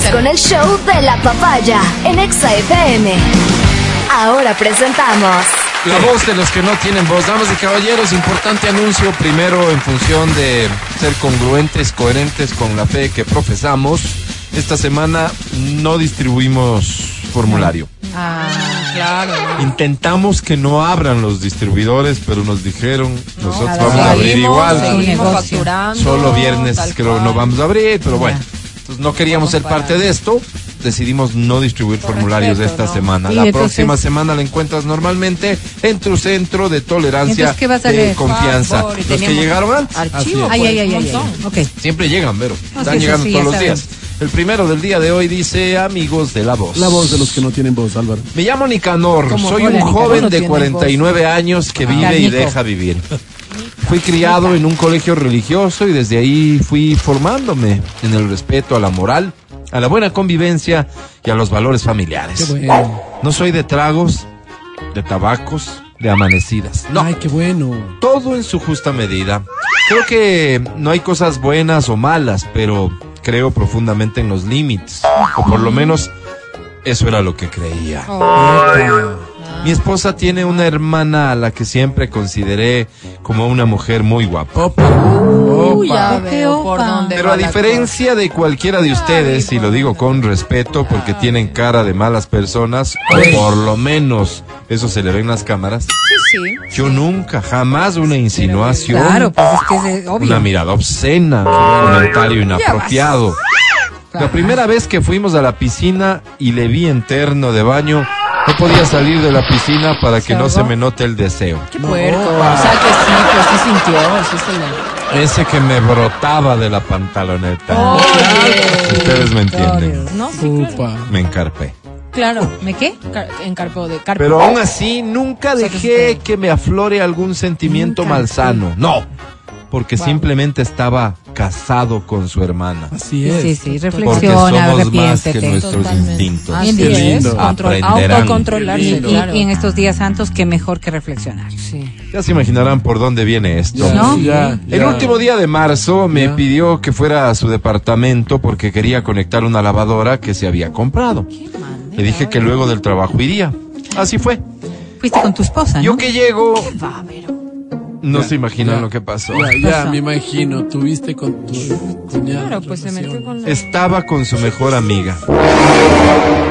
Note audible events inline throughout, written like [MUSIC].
Seguimos con el show de la papaya en Exa FM. Ahora presentamos La voz de los que no tienen voz. Damas y caballeros, importante anuncio. Primero, en función de ser congruentes, coherentes con la fe que profesamos, esta semana no distribuimos formulario. Ah, claro. Intentamos que no abran los distribuidores, pero nos dijeron, nosotros vamos a abrir igual. Solo viernes creo cual. no vamos a abrir, pero bueno. Entonces no queríamos ser parte de esto. Decidimos no distribuir Por formularios respeto, esta ¿no? semana. Sí, la entonces- próxima semana la encuentras normalmente en tu centro de tolerancia Entonces, ¿qué vas a de leer? confianza. Favor, Los que llegaron antes. Archivo, Ay, pues, ay, ay. Siempre llegan, pero No, están sí, llegando sí, todos los días. El primero del día de hoy dice amigos de la voz. La voz de los que no tienen voz, Álvaro. Me llamo Nicanor, soy Hola, un Nicanor, joven no de tienes 49 años que vive y deja vivir. Fui criado en un colegio religioso y desde ahí fui formándome en el respeto a la moral, a la buena convivencia y a los valores familiares. Qué bueno. No soy de tragos, de tabacos, de amanecidas. No, Ay, qué bueno. todo en su justa medida. Creo que no hay cosas buenas o malas, pero creo profundamente en los límites. O por lo menos eso era lo que creía. Mi esposa tiene una hermana a la que siempre consideré como una mujer muy guapa. Opa. Uy, ya Opa. veo por Opa. dónde Pero a diferencia de cualquiera de ustedes, y lo digo con respeto porque tienen cara de malas personas, o por lo menos eso se le ve en las cámaras. Sí, sí. yo nunca, jamás una insinuación, Claro, pues es que es eh, obvio. una mirada obscena, un comentario inapropiado. La primera vez que fuimos a la piscina y le vi en terno de baño, no podía salir de la piscina para que no se me note el deseo. Qué puerco. O sea que sí, pues sí sintió, sí se le... Ese que me brotaba de la pantaloneta. Si Ustedes me entienden. No, sí, claro. Upa. Me encarpé. Claro. ¿Me qué? Car- Encarpó de carpo. Pero aún así, nunca O sea, que dejé que me aflore algún sentimiento Nunca, malsano. No, porque Wow. simplemente estaba casado con su hermana. Así Sí, es. sí, sí, Porque reflexiona, somos más que nuestros Totalmente. instintos. Así Qué es. lindo. Control, Aprenderán. autocontrolarse, Y, y- claro. y en estos días santos, qué mejor que reflexionar. Sí. Ya se imaginarán por dónde viene esto. Ya, ¿No? ya, El ya. último día de marzo me Ya. pidió que fuera a su departamento porque quería conectar una lavadora que se había comprado. Le dije que luego del trabajo iría. Así fue. Fuiste con tu esposa, ¿no? Yo que llego, Va, pero... no Ya, se imaginan ya. lo que pasó. Ya, ya, Pasó. me imagino. Tuviste con tu cuñada. Claro, pues se metió con la... Estaba con su mejor amiga.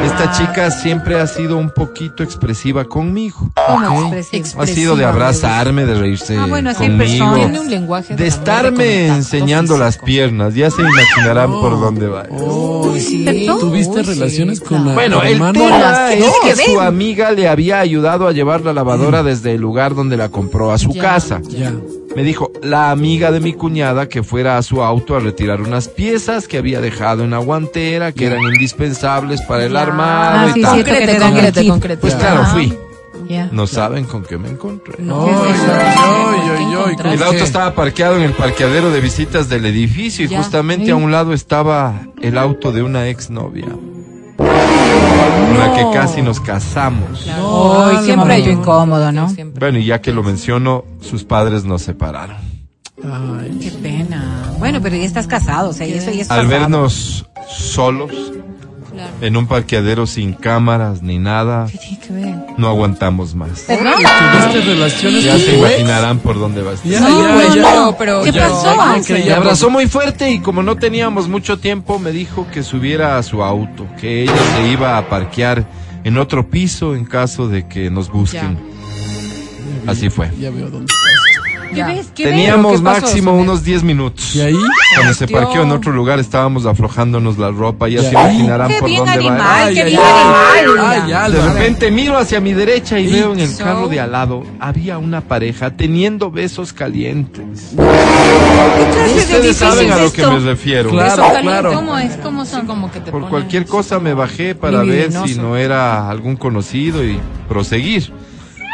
Esta chica siempre ha sido un poquito expresiva conmigo. ¿Cómo Ok. expresivo? Ha sido de abrazarme, de reírse Ah, bueno, conmigo. Tiene un lenguaje de estarme enseñando las piernas. Ya se imaginarán por dónde va. Oh, Sí. ¿Tuviste sí, relaciones con la Bueno, el hermana? tema es que que su amiga le había ayudado a llevar la lavadora desde el lugar donde la compró a su Ya. casa. Ya. Me dijo la amiga de mi cuñada que fuera a su auto a retirar unas piezas que había dejado en la guantera que eran indispensables para el Ya. armado Ah, y sí, tal. cierto que te Concrete, dan el concrete, kit. concrete. Pues claro, Ajá. fui. No saben con qué me encontré. No. Ay, El ¿con auto estaba parqueado en el parqueadero de visitas del edificio y justamente a un lado estaba el auto de una exnovia. Con la que casi nos casamos. Ay, Ah, siempre no. yo incómodo, ¿no? Siempre. Bueno, y ya que lo menciono, sus padres nos separaron. Ay, Qué pena. Bueno, pero ya estás casado, o sea, y eso ya es Al vernos solos, Claro. en un parqueadero sin cámaras ni nada, ¿Qué tiene que ver? no aguantamos más. ¿Perdón? ¿Tuviste relaciones Ya se imaginarán por dónde va esto. Ya, No, ya, no, ya. no, pero ¿Qué ya- pasó? Me abrazó muy fuerte y como no teníamos mucho tiempo, me dijo que subiera a su auto, que ella se iba a parquear en otro piso en caso de que nos busquen. Así fue. Ya veo dónde estás. ¿Qué Ya. ves? ¿Qué ves? Teníamos ¿Qué pasó, máximo unos 10 minutos. ¿Y ahí? Cuando se parqueó en otro lugar estábamos aflojándonos la ropa, ya se imaginarán Qué por bien dónde va. animal, qué ay, bien ay, animal. ay, De repente miro hacia mi derecha y Y veo en el so- carro de al lado había una pareja teniendo besos calientes. ¿Qué Ustedes saben a lo que me refiero. Claro, claro. ¿Cómo es? ¿Cómo son? Sí, como que te Por ponen- cualquier cosa me bajé para ver si no era algún conocido y proseguir.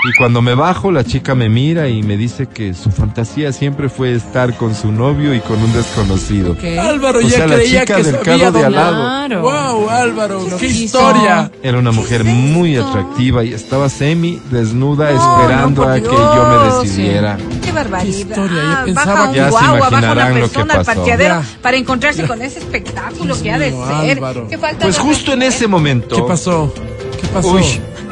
Y cuando me bajo, la chica me mira y me dice que su fantasía siempre fue estar con su novio y con un desconocido. ¿Qué? Álvaro O ya sea, la creía chica que del carro de al lado. Wow, Álvaro, qué quiso. historia. Era una mujer muy atractiva y estaba semi desnuda No, esperando no, a que yo me sí. decidiera. Qué barbaridad. Qué historia, yo Ah, pensaba baja un que- Ya se baja una imaginarán lo que persona al pasó. parqueadero Ya. para encontrarse con ese espectáculo que ha de mío, ser. Álvaro. Qué falta Pues de justo en ese momento. ¿Qué pasó? ¿Qué pasó? Uy,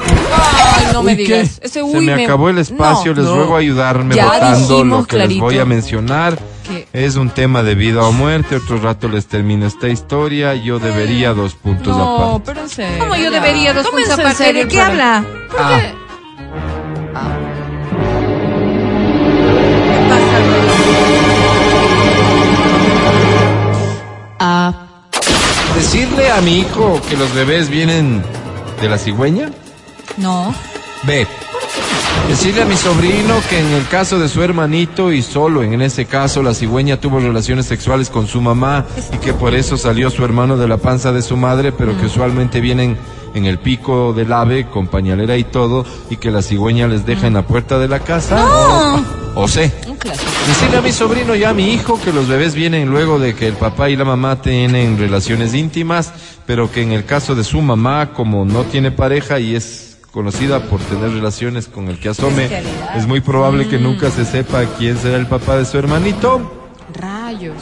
Ay, no me Uy, ¿qué? digas. Ese se uy me acabó el espacio, No. les No. ruego ayudarme Ya votando lo que les clarito. voy a mencionar. ¿Qué? Es un tema de vida o muerte, otro rato les termino esta historia, yo debería dos puntos No, aparte. pero en serio. ¿Cómo yo ya. debería dos puntos aparte? serio ¿De qué habla? Ah, ¿Qué pasa? Ah, decirle a mi hijo que los bebés vienen de la cigüeña. No. B. Decirle a mi sobrino que en el caso de su hermanito y solo en ese caso la cigüeña tuvo relaciones sexuales con su mamá y que por eso salió su hermano de la panza de su madre, pero que usualmente vienen en el pico del ave con pañalera y todo y que la cigüeña les deja en la puerta de la casa. O, o un clásico. Decirle a mi sobrino y a mi hijo que los bebés vienen luego de que el papá y la mamá tienen relaciones íntimas, pero que en el caso de su mamá, como no tiene pareja y es conocida por tener relaciones con el que asome, es muy probable que nunca se sepa quién será el papá de su hermanito. Rayos.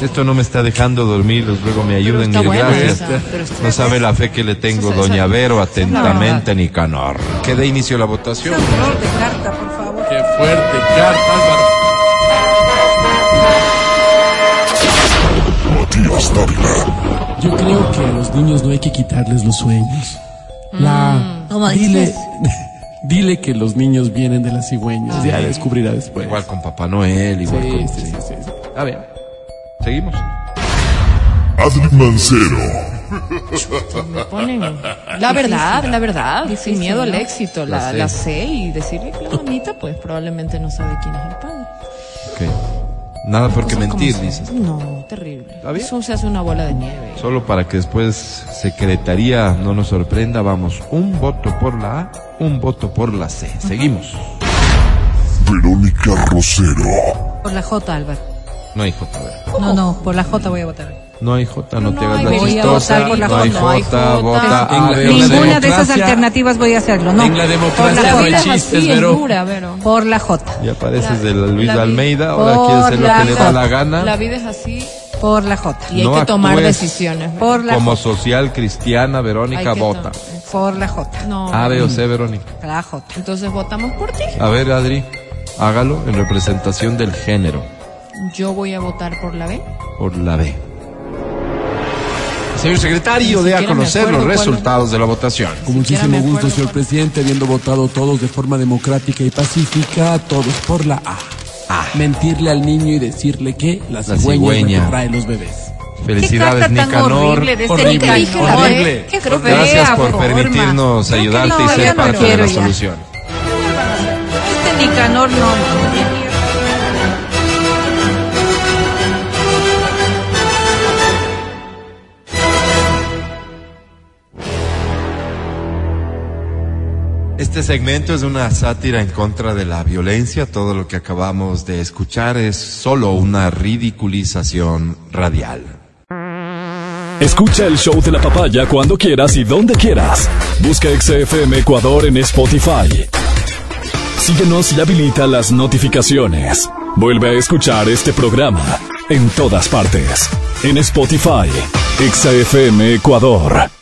Esto no me está dejando dormir, les ruego me ayuden, mil bueno gracias. esa, No sabe la fe que le tengo, doña Vero, atentamente, Nicanor. Que dé inicio a la votación. Error de carta, por favor. Qué fuerte, carta, Álvaro. Yo creo que a los niños no hay que quitarles los sueños. La, ¿Cómo dile, dices? [LAUGHS] dile que los niños vienen de las cigüeñas. Ya descubrirá después. Igual con Papá Noel, igual Sí, con... sí, sí, sí, sí. A ver, seguimos. Adri Mancero, Me ponen. La verdad, la verdad. sin miedo al éxito. La, La la, C. C y decirle que la mamita, pues probablemente no sabe quién es el padre. Ok. Nada por qué mentir, dices. No, terrible. ¿Está bien? Eso se hace una bola de nieve. Solo para que después Secretaría no nos sorprenda, vamos. Un voto por la A, un voto por la C. Seguimos. Verónica Rosero, Por la J, Álvaro. No hay J, a ver. No, no, por la J voy a votar. No hay J, no, No te hagas hay la chistosa. no hay J. No hay J, J. vota En A, la- B. Ninguna de esas democracia- alternativas voy a hacerlo, no. En la democracia Por la no La hay vida es J. chistes, dura, Vero. Por la J. Ya pareces de Luis la Almeida, ahora por quiere hacer lo la que le da la gana. La vida es así Por la J. y hay No que tomar decisiones. Por la Como J. social cristiana, Hay Verónica que vota. Por la J. No. A, B o C, Verónica. La J. Entonces votamos por ti. A ver, Adri, hágalo en representación del género. Yo voy a votar por la B. por la B. Señor secretario, dé a conocer los cuál resultados de la votación. Con muchísimo gusto, señor presidente, habiendo votado todos de forma democrática y pacífica, todos por la A. Mentirle al niño y decirle que la cigüeña, trae los bebés. Felicidades, Qué carta tan Nicanor. horrible de este Horrible, Nicanor. horrible. Qué Gracias por forma. permitirnos ayudarte no, y ser no parte de la ya. solución. Este Nicanor no. no. Este segmento es una sátira en contra de la violencia. Todo lo que acabamos de escuchar es solo una ridiculización radial. Escucha el show de la papaya cuando quieras y donde quieras. Busca XFM Ecuador en Spotify. Síguenos y habilita las notificaciones. Vuelve a escuchar este programa en todas partes. En Spotify, XFM Ecuador.